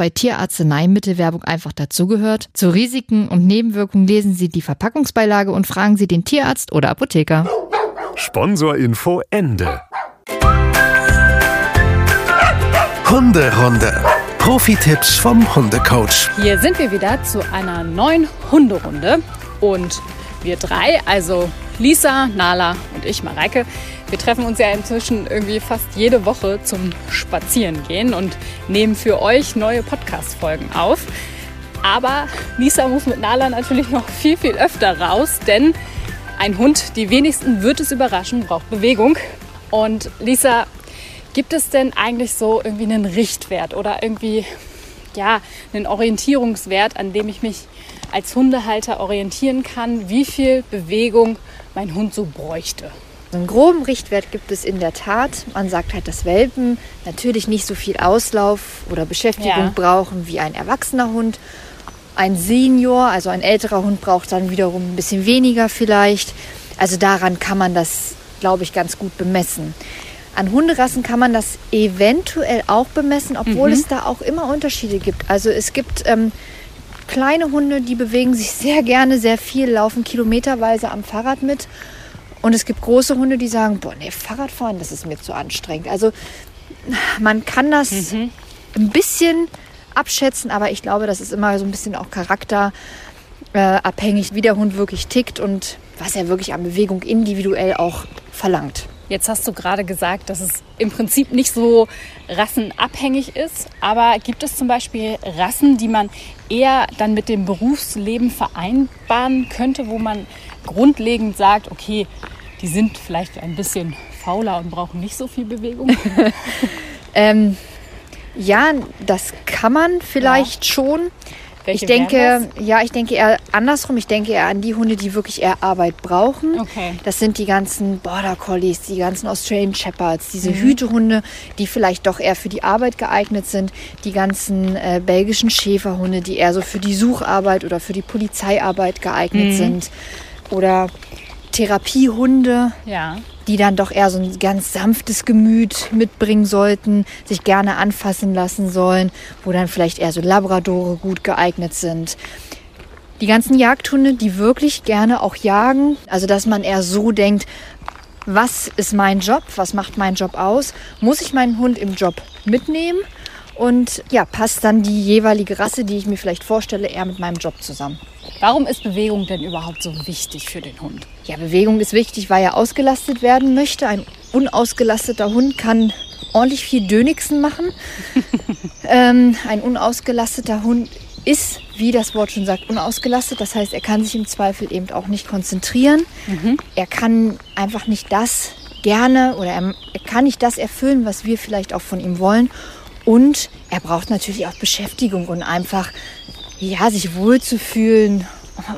bei Tierarzneimittelwerbung einfach dazugehört, zu Risiken und Nebenwirkungen lesen Sie die Verpackungsbeilage und fragen Sie den Tierarzt oder Apotheker. Sponsorinfo Ende. Hunderunde. Profi-Tipps vom Hundecoach. Hier sind wir wieder zu einer neuen Hunderunde und wir drei, also Lisa, Nala und ich, Mareike, wir treffen uns ja inzwischen irgendwie fast jede Woche zum Spazierengehen und nehmen für euch neue Podcast-Folgen auf. Aber Lisa muss mit Nala natürlich noch viel, viel öfter raus, denn ein Hund, die wenigsten wird es überraschen, braucht Bewegung. Und Lisa, gibt es denn eigentlich so irgendwie einen Richtwert oder irgendwie ja, einen Orientierungswert, an dem ich mich als Hundehalter orientieren kann, wie viel Bewegung mein Hund so bräuchte? Einen groben Richtwert gibt es in der Tat. Man sagt halt, dass Welpen natürlich nicht so viel Auslauf oder Beschäftigung Ja. brauchen wie ein erwachsener Hund. Ein Senior, also ein älterer Hund, braucht dann wiederum ein bisschen weniger vielleicht. Also daran kann man das, glaube ich, ganz gut bemessen. An Hunderassen kann man das eventuell auch bemessen, obwohl es da auch immer Unterschiede gibt. Also es gibt ähm, kleine Hunde, die bewegen sich sehr gerne, sehr viel, laufen kilometerweise am Fahrrad mit. Und es gibt große Hunde, die sagen, boah, nee, Fahrradfahren, das ist mir zu anstrengend. Also man kann das ein bisschen abschätzen, aber ich glaube, das ist immer so ein bisschen auch charakterabhängig, abhängig, wie der Hund wirklich tickt und was er wirklich an Bewegung individuell auch verlangt. Jetzt hast du gerade gesagt, dass es im Prinzip nicht so rassenabhängig ist, aber gibt es zum Beispiel Rassen, die man eher dann mit dem Berufsleben vereinbaren könnte, wo man grundlegend sagt, okay, die sind vielleicht ein bisschen fauler und brauchen nicht so viel Bewegung? Ähm, ja, das kann man vielleicht schon. Welche ich denke, ja, ich denke eher andersrum. Ich denke eher an die Hunde, die wirklich eher Arbeit brauchen. Okay. Das sind die ganzen Border Collies, die ganzen Australian Shepherds, Mhm. diese Hütehunde, die vielleicht doch eher für die Arbeit geeignet sind. Die ganzen äh, belgischen Schäferhunde, die eher so für die Sucharbeit oder für die Polizeiarbeit geeignet Mhm. sind. Oder Therapiehunde, Ja. die dann doch eher so ein ganz sanftes Gemüt mitbringen sollten, sich gerne anfassen lassen sollen, wo dann vielleicht eher so Labradore gut geeignet sind. Die ganzen Jagdhunde, die wirklich gerne auch jagen, also dass man eher so denkt, was ist mein Job, was macht mein Job aus, muss ich meinen Hund im Job mitnehmen und ja, passt dann die jeweilige Rasse, die ich mir vielleicht vorstelle, eher mit meinem Job zusammen. Warum ist Bewegung denn überhaupt so wichtig für den Hund? Ja, Bewegung ist wichtig, weil er ausgelastet werden möchte. Ein unausgelasteter Hund kann ordentlich viel Dönigsen machen. ähm, ein unausgelasteter Hund ist, wie das Wort schon sagt, unausgelastet. Das heißt, er kann sich im Zweifel eben auch nicht konzentrieren. Er kann einfach nicht das gerne oder er, er kann nicht das erfüllen, was wir vielleicht auch von ihm wollen. Und er braucht natürlich auch Beschäftigung und einfach ja, sich wohlzufühlen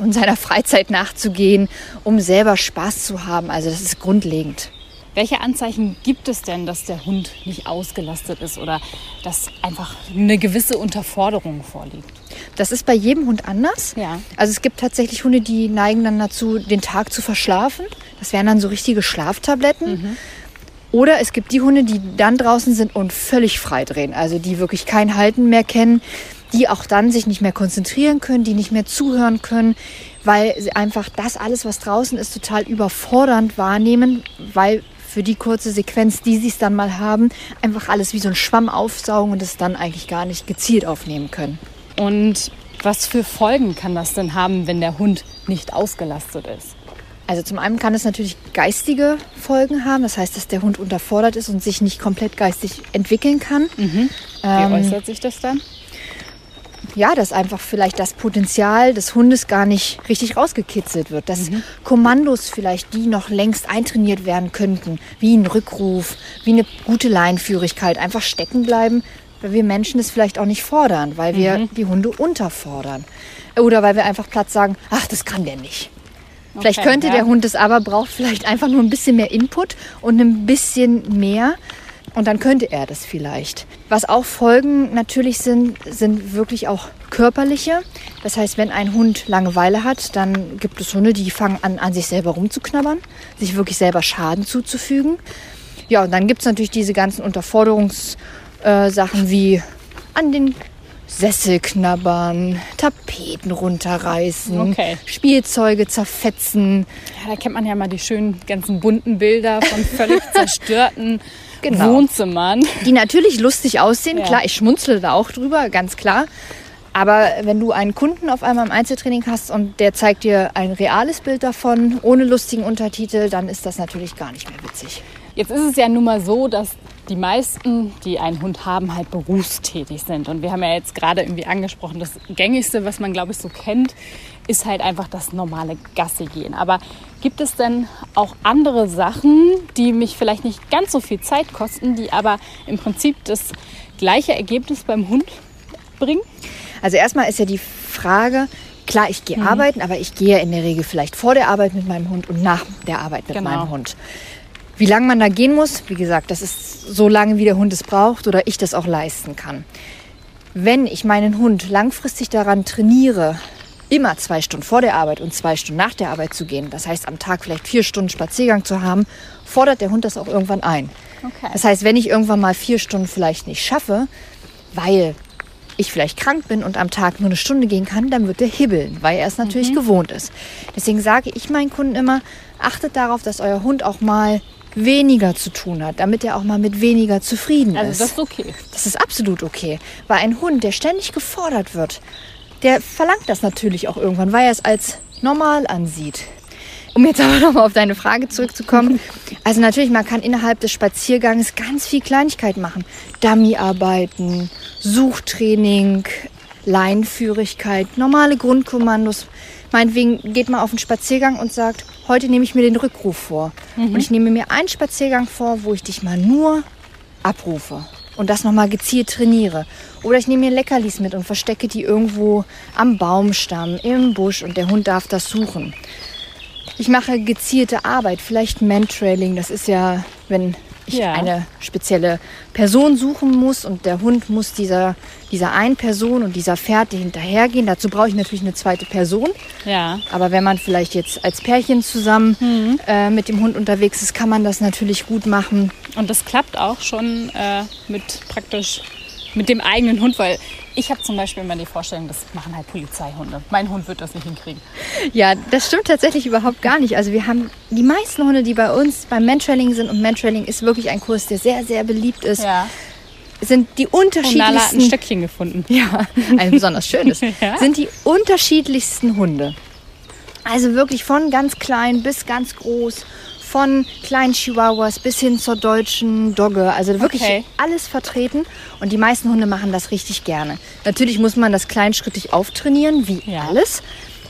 und seiner Freizeit nachzugehen, um selber Spaß zu haben. Also das ist grundlegend. Welche Anzeichen gibt es denn, dass der Hund nicht ausgelastet ist oder dass einfach eine gewisse Unterforderung vorliegt? Das ist bei jedem Hund anders. Ja. Also es gibt tatsächlich Hunde, die neigen dann dazu, den Tag zu verschlafen. Das wären dann so richtige Schlaftabletten. Oder es gibt die Hunde, die dann draußen sind und völlig frei drehen. Also die wirklich kein Halten mehr kennen, die auch dann sich nicht mehr konzentrieren können, die nicht mehr zuhören können, weil sie einfach das alles, was draußen ist, total überfordernd wahrnehmen, weil für die kurze Sequenz, die sie es dann mal haben, einfach alles wie so ein Schwamm aufsaugen und es dann eigentlich gar nicht gezielt aufnehmen können. Und was für Folgen kann das denn haben, wenn der Hund nicht ausgelastet ist? Also zum einen kann es natürlich geistige Folgen haben, das heißt, dass der Hund unterfordert ist und sich nicht komplett geistig entwickeln kann. Wie Ähm, äußert sich das dann? ja, dass einfach vielleicht das Potenzial des Hundes gar nicht richtig rausgekitzelt wird. Dass Kommandos vielleicht, die noch längst eintrainiert werden könnten, wie ein Rückruf, wie eine gute Leinführigkeit, einfach stecken bleiben, weil wir Menschen es vielleicht auch nicht fordern, weil wir die Hunde unterfordern. Oder weil wir einfach platt sagen, ach, das kann der nicht. Vielleicht Okay, könnte ja. der Hund es aber, braucht vielleicht einfach nur ein bisschen mehr Input und ein bisschen mehr. Und dann könnte er das vielleicht. Was auch Folgen natürlich sind, sind wirklich auch körperliche. Das heißt, wenn ein Hund Langeweile hat, dann gibt es Hunde, die fangen an, an sich selber rumzuknabbern, sich wirklich selber Schaden zuzufügen. Ja, und dann gibt es natürlich diese ganzen Unterforderungssachen äh, wie an den Sessel knabbern, Tapeten runterreißen, Okay. Spielzeuge zerfetzen. Ja, da kennt man ja mal die schönen ganzen bunten Bilder von völlig zerstörten Genau. Wohnzimmern. die natürlich lustig aussehen. Ja. Klar, ich schmunzle da auch drüber, ganz klar. Aber wenn du einen Kunden auf einmal im Einzeltraining hast und der zeigt dir ein reales Bild davon, ohne lustigen Untertitel, dann ist das natürlich gar nicht mehr witzig. Jetzt ist es ja nun mal so, dass die meisten, die einen Hund haben, halt berufstätig sind. Und wir haben ja jetzt gerade irgendwie angesprochen, das Gängigste, was man, glaube ich, so kennt, ist halt einfach das normale Gassi gehen. Aber gibt es denn auch andere Sachen, die mich vielleicht nicht ganz so viel Zeit kosten, die aber im Prinzip das gleiche Ergebnis beim Hund bringen? Also erstmal ist ja die Frage, klar, ich Mhm. gehe arbeiten, aber ich gehe in der Regel vielleicht vor der Arbeit mit meinem Hund und nach der Arbeit mit Genau. meinem Hund. Wie lange man da gehen muss, wie gesagt, das ist so lange, wie der Hund es braucht oder ich das auch leisten kann. Wenn ich meinen Hund langfristig daran trainiere, immer zwei Stunden vor der Arbeit und zwei Stunden nach der Arbeit zu gehen, das heißt am Tag vielleicht vier Stunden Spaziergang zu haben, fordert der Hund das auch irgendwann ein. Okay. Das heißt, wenn ich irgendwann mal vier Stunden vielleicht nicht schaffe, weil ich vielleicht krank bin und am Tag nur eine Stunde gehen kann, dann wird er hibbeln, weil er es natürlich Mhm. gewohnt ist. Deswegen sage ich meinen Kunden immer, achtet darauf, dass euer Hund auch mal weniger zu tun hat, damit er auch mal mit weniger zufrieden Also ist. das ist okay. Das ist absolut okay. Weil ein Hund, der ständig gefordert wird, der verlangt das natürlich auch irgendwann, weil er es als normal ansieht. Um jetzt aber nochmal auf deine Frage zurückzukommen. Also natürlich, man kann innerhalb des Spaziergangs ganz viel Kleinigkeit machen. Dummyarbeiten, Suchtraining, Leinführigkeit, normale Grundkommandos. Meinetwegen geht man auf einen Spaziergang und sagt, heute nehme ich mir den Rückruf vor. Und ich nehme mir einen Spaziergang vor, wo ich dich mal nur abrufe und das nochmal gezielt trainiere. Oder ich nehme mir Leckerlis mit und verstecke die irgendwo am Baumstamm, im Busch und der Hund darf das suchen. Ich mache gezielte Arbeit, vielleicht Mantrailing. Das ist ja, wenn ich Ja. eine spezielle Person suchen muss und der Hund muss dieser, dieser einen Person und dieser Fährte hinterhergehen. Dazu brauche ich natürlich eine zweite Person. Ja. Aber wenn man vielleicht jetzt als Pärchen zusammen äh, mit dem Hund unterwegs ist, kann man das natürlich gut machen. Und das klappt auch schon äh, mit praktisch mit dem eigenen Hund, weil ich habe zum Beispiel immer die Vorstellung, das machen halt Polizeihunde. Mein Hund wird das nicht hinkriegen. Ja, das stimmt tatsächlich überhaupt gar nicht. Also wir haben die meisten Hunde, die bei uns beim Mantrailing sind, und Mantrailing ist wirklich ein Kurs, der sehr, sehr beliebt ist, Ja. sind die Und Nala hat ein unterschiedlichsten... Stöckchen gefunden. ja, ein besonders schönes. Ja. Sind die unterschiedlichsten Hunde. Also wirklich von ganz klein bis ganz groß, von kleinen Chihuahuas bis hin zur deutschen Dogge. Also wirklich Okay. alles vertreten. Und die meisten Hunde machen das richtig gerne. Natürlich muss man das kleinschrittig auftrainieren, wie Ja. alles.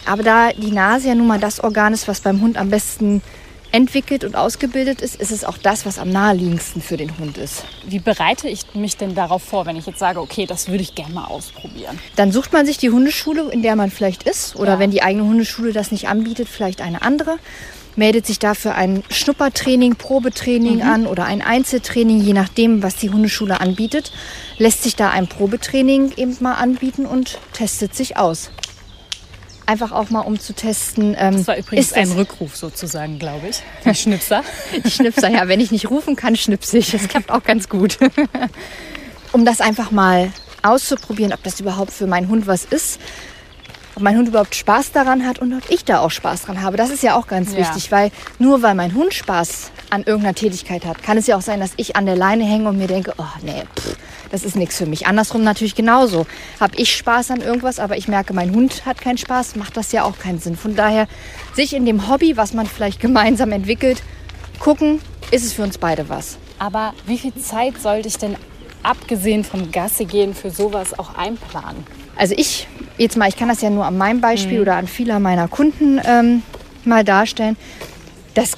Aber da die Nase ja nun mal das Organ ist, was beim Hund am besten entwickelt und ausgebildet ist, ist es auch das, was am naheliegendsten für den Hund ist. Wie bereite ich mich denn darauf vor, wenn ich jetzt sage, okay, das würde ich gerne mal ausprobieren? Dann sucht man sich die Hundeschule, in der man vielleicht ist. Oder Ja. wenn die eigene Hundeschule das nicht anbietet, vielleicht eine andere. Meldet sich dafür ein Schnuppertraining, Probetraining an oder ein Einzeltraining, je nachdem, was die Hundeschule anbietet. Lässt sich da ein Probetraining eben mal anbieten und testet sich aus. Einfach auch mal, um zu testen. Ähm, Das war übrigens ist das, ein Rückruf sozusagen, glaube ich. Die Schnipser. Die Schnipser, ja, wenn ich nicht rufen kann, schnipse ich. Das klappt auch ganz gut. um das einfach mal auszuprobieren, ob das überhaupt für meinen Hund was ist. Ob mein Hund überhaupt Spaß daran hat und ob ich da auch Spaß dran habe. Das ist ja auch ganz Ja. wichtig, weil nur weil mein Hund Spaß an irgendeiner Tätigkeit hat, kann es ja auch sein, dass ich an der Leine hänge und mir denke, oh nee, pff, das ist nichts für mich. Andersrum natürlich genauso. Habe ich Spaß an irgendwas, aber ich merke, mein Hund hat keinen Spaß, macht das ja auch keinen Sinn. Von daher sich in dem Hobby, was man vielleicht gemeinsam entwickelt, gucken, ist es für uns beide was. Aber wie viel Zeit sollte ich denn abgesehen vom Gasse gehen für sowas auch einplanen? Also ich, jetzt mal, ich kann das ja nur an meinem Beispiel oder an vieler meiner Kunden ähm, mal darstellen, dass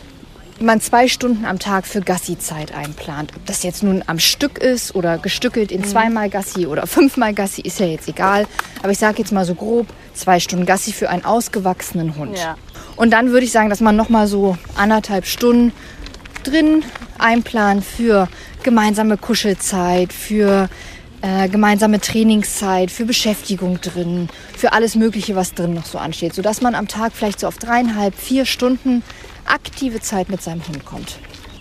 man zwei Stunden am Tag für Gassi-Zeit einplant. Ob das jetzt nun am Stück ist oder gestückelt in zweimal Gassi oder fünfmal Gassi, ist ja jetzt egal. Aber ich sage jetzt mal so grob, zwei Stunden Gassi für einen ausgewachsenen Hund. Ja. Und dann würde ich sagen, dass man noch mal so anderthalb Stunden drin einplant für gemeinsame Kuschelzeit, für äh, gemeinsame Trainingszeit, für Beschäftigung drin, für alles Mögliche, was drin noch so ansteht, sodass man am Tag vielleicht so auf dreieinhalb, vier Stunden aktive Zeit mit seinem Hund kommt.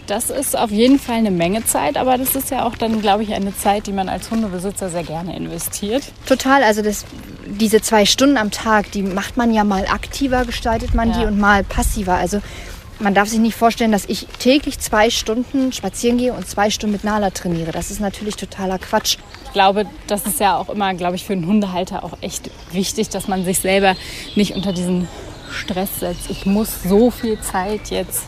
Das ist auf jeden Fall eine Menge Zeit, aber das ist ja auch dann, glaube ich, eine Zeit, die man als Hundebesitzer sehr gerne investiert. Total, also das, diese zwei Stunden am Tag, die macht man ja mal aktiver, gestaltet man Ja. die und mal passiver. Also man darf sich nicht vorstellen, dass ich täglich zwei Stunden spazieren gehe und zwei Stunden mit Nala trainiere. Das ist natürlich totaler Quatsch. Ich glaube, das ist ja auch immer, glaube ich, für einen Hundehalter auch echt wichtig, dass man sich selber nicht unter diesen Stress setzt. Ich muss so viel Zeit jetzt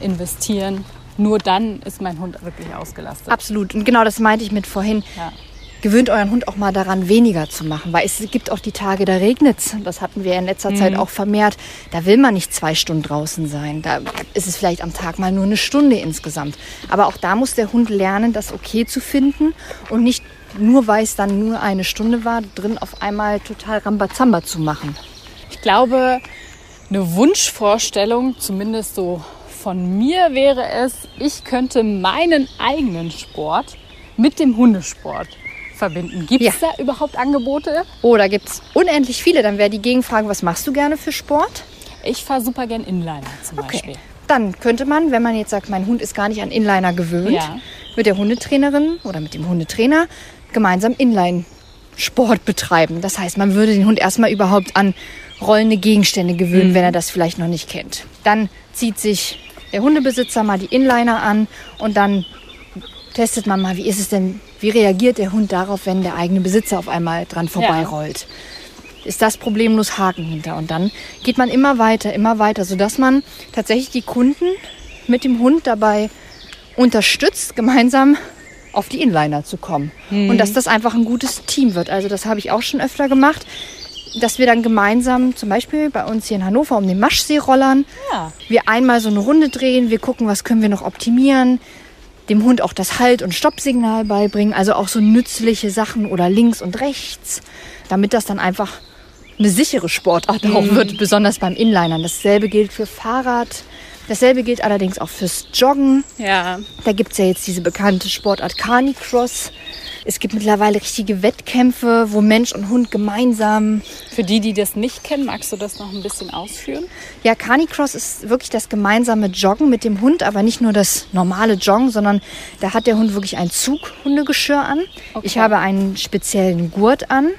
investieren. Nur dann ist mein Hund wirklich ausgelastet. Absolut. Und genau das meinte ich mit vorhin. Ja. Gewöhnt euren Hund auch mal daran, weniger zu machen. Weil es gibt auch die Tage, da regnet's. Das hatten wir in letzter Zeit auch vermehrt. Da will man nicht zwei Stunden draußen sein. Da ist es vielleicht am Tag mal nur eine Stunde insgesamt. Aber auch da muss der Hund lernen, das okay zu finden und nicht nur, weil es dann nur eine Stunde war, drin auf einmal total Rambazamba zu machen. Ich glaube, eine Wunschvorstellung, zumindest so von mir wäre es, ich könnte meinen eigenen Sport mit dem Hundesport verbinden. Gibt es Ja. da überhaupt Angebote? Oh, da gibt's unendlich viele. Dann wäre die Gegenfrage, was machst du gerne für Sport? Ich fahre super gern Inliner zum Beispiel. Dann könnte man, wenn man jetzt sagt, mein Hund ist gar nicht an Inliner gewöhnt, Ja. mit der Hundetrainerin oder mit dem Hundetrainer gemeinsam Inline-Sport betreiben. Das heißt, man würde den Hund erstmal überhaupt an rollende Gegenstände gewöhnen, wenn er das vielleicht noch nicht kennt. Dann zieht sich der Hundebesitzer mal die Inliner an und dann testet man mal, wie ist es denn, wie reagiert der Hund darauf, wenn der eigene Besitzer auf einmal dran vorbeirollt. Ist das problemlos Haken hinter. Und dann geht man immer weiter, immer weiter, sodass man tatsächlich die Kunden mit dem Hund dabei unterstützt, gemeinsam auf die Inliner zu kommen. Und dass das einfach ein gutes Team wird. Also das habe ich auch schon öfter gemacht, dass wir dann gemeinsam, zum Beispiel bei uns hier in Hannover um den Maschsee rollern, Ja. wir einmal so eine Runde drehen, wir gucken, was können wir noch optimieren, dem Hund auch das Halt- und Stoppsignal beibringen, also auch so nützliche Sachen oder links und rechts, damit das dann einfach eine sichere Sportart auch wird, besonders beim Inlinern. Dasselbe gilt für Fahrrad, dasselbe gilt allerdings auch fürs Joggen. Ja. Da gibt es ja jetzt diese bekannte Sportart Canicross. Es gibt mittlerweile richtige Wettkämpfe, wo Mensch und Hund gemeinsam Für die, die das nicht kennen, magst du das noch ein bisschen ausführen? Ja, Canicross ist wirklich das gemeinsame Joggen mit dem Hund, aber nicht nur das normale Joggen, sondern da hat der Hund wirklich ein Zughundegeschirr an. Ich habe einen speziellen Gurt an,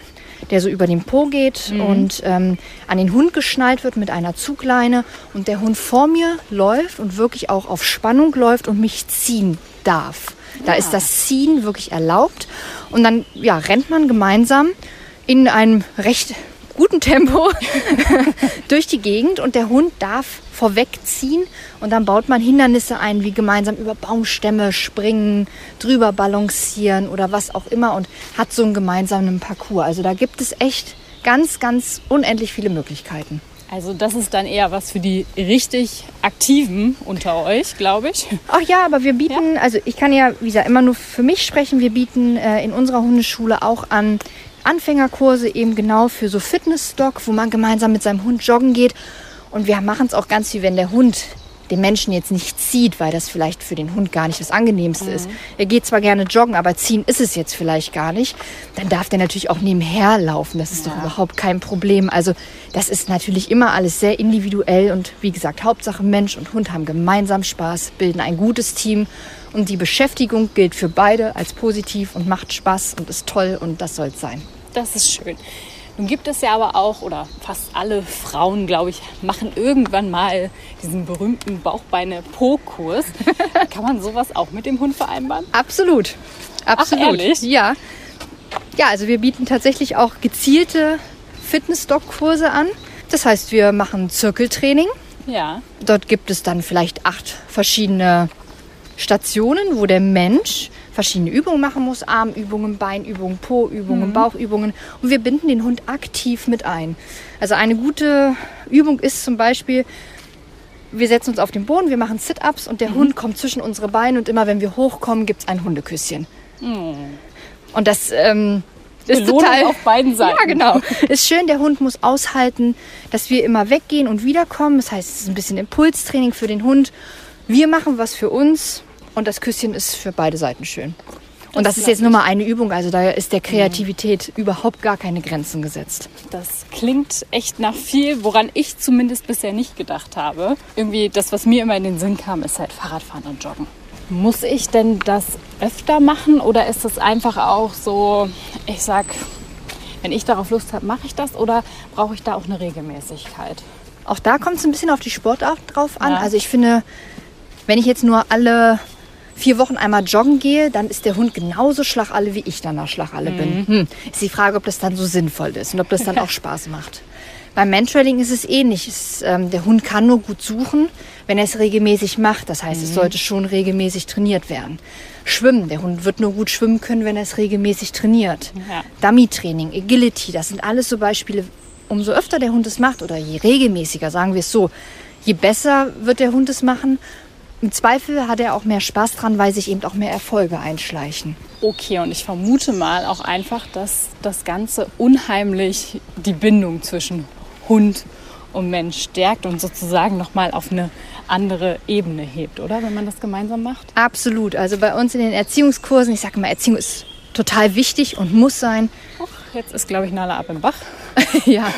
der so über den Po geht und ähm, an den Hund geschnallt wird mit einer Zugleine und der Hund vor mir läuft und wirklich auch auf Spannung läuft und mich ziehen darf. Da ist das Ziehen wirklich erlaubt. Und dann ja, rennt man gemeinsam in einem recht guten Tempo durch die Gegend und der Hund darf vorwegziehen und dann baut man Hindernisse ein, wie gemeinsam über Baumstämme springen, drüber balancieren oder was auch immer und hat so einen gemeinsamen Parcours. Also da gibt es echt ganz, ganz unendlich viele Möglichkeiten. Also das ist dann eher was für die richtig Aktiven unter euch, glaube ich. Ach ja, aber wir bieten, also ich kann ja, wie gesagt, immer nur für mich sprechen. Wir bieten äh, in unserer Hundeschule auch an Anfängerkurse eben genau für so Fitnessstock, wo man gemeinsam mit seinem Hund joggen geht. Und wir machen es auch ganz viel, wenn der Hund den Menschen jetzt nicht zieht, weil das vielleicht für den Hund gar nicht das Angenehmste ist. Er geht zwar gerne joggen, aber ziehen ist es jetzt vielleicht gar nicht. Dann darf der natürlich auch nebenher laufen. Das ist doch überhaupt kein Problem. Also das ist natürlich immer alles sehr individuell und wie gesagt, Hauptsache Mensch und Hund haben gemeinsam Spaß, bilden ein gutes Team und die Beschäftigung gilt für beide als positiv und macht Spaß und ist toll und das soll es sein. Das ist schön. Nun gibt es ja aber auch, oder fast alle Frauen, glaube ich, machen irgendwann mal diesen berühmten Bauchbeine-Po-Kurs. Kann man sowas auch mit dem Hund vereinbaren? Absolut. Absolut. ehrlich? Ja. Ja, also wir bieten tatsächlich auch gezielte Fitness-Dog-Kurse an. Das heißt, wir machen Zirkeltraining. Ja. Dort gibt es dann vielleicht acht verschiedene Stationen, wo der Mensch verschiedene Übungen machen muss. Armübungen, Beinübungen, Po-Übungen, Bauchübungen. Und wir binden den Hund aktiv mit ein. Also eine gute Übung ist zum Beispiel, wir setzen uns auf den Boden, wir machen Sit-Ups und der Hund kommt zwischen unsere Beine und immer wenn wir hochkommen, gibt es ein Hundeküsschen. Und das ähm, ist Belohnung total... auf beiden Seiten. Ja, genau. Ist schön, der Hund muss aushalten, dass wir immer weggehen und wiederkommen. Das heißt, es ist ein bisschen Impulstraining für den Hund. Wir machen was für uns und das Küsschen ist für beide Seiten schön. Und das, ist jetzt nur mal eine Übung, also da ist der Kreativität überhaupt gar keine Grenzen gesetzt. Das klingt echt nach viel, woran ich zumindest bisher nicht gedacht habe. Irgendwie das, was mir immer in den Sinn kam, ist halt Fahrradfahren und Joggen. Muss ich denn das öfter machen oder ist es einfach auch so, ich sag, wenn ich darauf Lust habe, mache ich das oder brauche ich da auch eine Regelmäßigkeit? Auch da kommt es ein bisschen auf die Sportart drauf an. Ja. Also ich finde, wenn ich jetzt nur alle vier Wochen einmal joggen gehe, dann ist der Hund genauso schlagalle, wie ich danach schlagalle bin. Hm. Ist die Frage, ob das dann so sinnvoll ist und ob das dann auch Spaß macht. Beim Mantrailing ist es ähnlich. Es, ähm, der Hund kann nur gut suchen, wenn er es regelmäßig macht. Das heißt, es sollte schon regelmäßig trainiert werden. Schwimmen. Der Hund wird nur gut schwimmen können, wenn er es regelmäßig trainiert. Ja. Dummy-Training, Agility, das sind alles so Beispiele. Umso öfter der Hund es macht oder je regelmäßiger, sagen wir es so, je besser wird der Hund es machen. Im Zweifel hat er auch mehr Spaß dran, weil sich eben auch mehr Erfolge einschleichen. Okay, und ich vermute mal auch einfach, dass das Ganze unheimlich die Bindung zwischen Hund und Mensch stärkt und sozusagen nochmal auf eine andere Ebene hebt, oder? Wenn man das gemeinsam macht? Absolut. Also bei uns in den Erziehungskursen, ich sage mal, Erziehung ist total wichtig und muss sein. Och, jetzt ist, glaube ich, Nala ab im Bach. ja,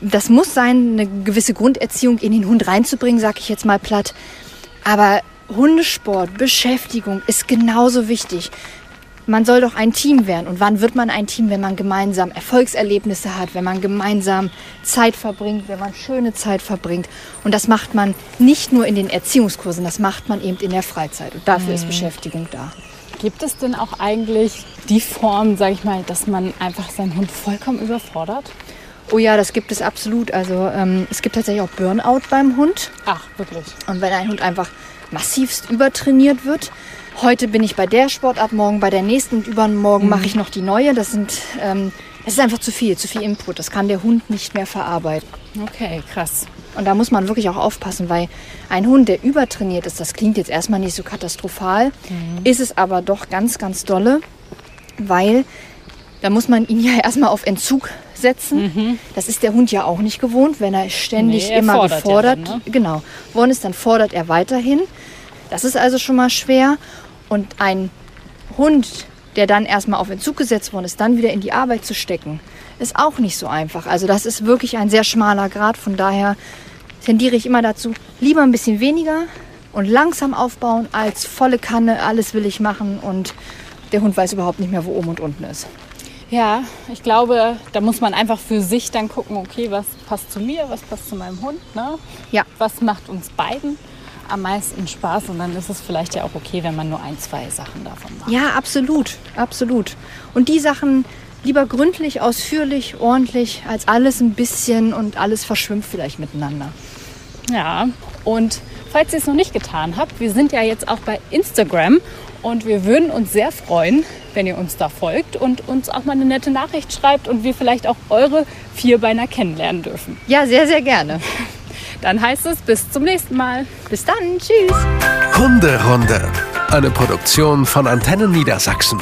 das muss sein, eine gewisse Grunderziehung in den Hund reinzubringen, sage ich jetzt mal platt. Aber Hundesport, Beschäftigung ist genauso wichtig. Man soll doch ein Team werden. Und wann wird man ein Team, wenn man gemeinsam Erfolgserlebnisse hat, wenn man gemeinsam Zeit verbringt, wenn man schöne Zeit verbringt. Und das macht man nicht nur in den Erziehungskursen, das macht man eben in der Freizeit. Und dafür ist Beschäftigung da. Gibt es denn auch eigentlich die Form, sage ich mal, dass man einfach seinen Hund vollkommen überfordert? Oh ja, das gibt es absolut. Also ähm, es gibt tatsächlich auch Burnout beim Hund. Ach, wirklich? Und wenn ein Hund einfach massivst übertrainiert wird, heute bin ich bei der Sportart, morgen bei der nächsten und übermorgen mache ich noch die neue. Das sind, ähm, es ist einfach zu viel, zu viel Input. Das kann der Hund nicht mehr verarbeiten. Okay, krass. Und da muss man wirklich auch aufpassen, weil ein Hund, der übertrainiert ist, das klingt jetzt erstmal nicht so katastrophal, ist es aber doch ganz, ganz dolle, weil da muss man ihn ja erstmal auf Entzug setzen. Das ist der Hund ja auch nicht gewohnt, wenn er ständig Nee, er immer fordert ja gefordert, dann, ne? genau, worden ist, dann fordert er weiterhin. Das ist also schon mal schwer. Und ein Hund, der dann erstmal auf Entzug gesetzt worden ist, dann wieder in die Arbeit zu stecken, ist auch nicht so einfach. Also das ist wirklich ein sehr schmaler Grad. Von daher tendiere ich immer dazu, lieber ein bisschen weniger und langsam aufbauen, als volle Kanne, alles will ich machen und der Hund weiß überhaupt nicht mehr, wo oben und unten ist. Ja, ich glaube, da muss man einfach für sich dann gucken, okay, was passt zu mir, was passt zu meinem Hund, ne? Ja. Was macht uns beiden am meisten Spaß und dann ist es vielleicht ja auch okay, wenn man nur ein, zwei Sachen davon macht. Ja, absolut, absolut. Und die Sachen lieber gründlich, ausführlich, ordentlich, als alles ein bisschen und alles verschwimmt vielleicht miteinander. Ja, und falls ihr es noch nicht getan habt, wir sind ja jetzt auch bei Instagram und wir würden uns sehr freuen, wenn ihr uns da folgt und uns auch mal eine nette Nachricht schreibt und wir vielleicht auch eure Vierbeiner kennenlernen dürfen. Ja, sehr, sehr gerne. Dann heißt es bis zum nächsten Mal. Bis dann, tschüss. Hunderunde. Eine Produktion von Antennen Niedersachsen.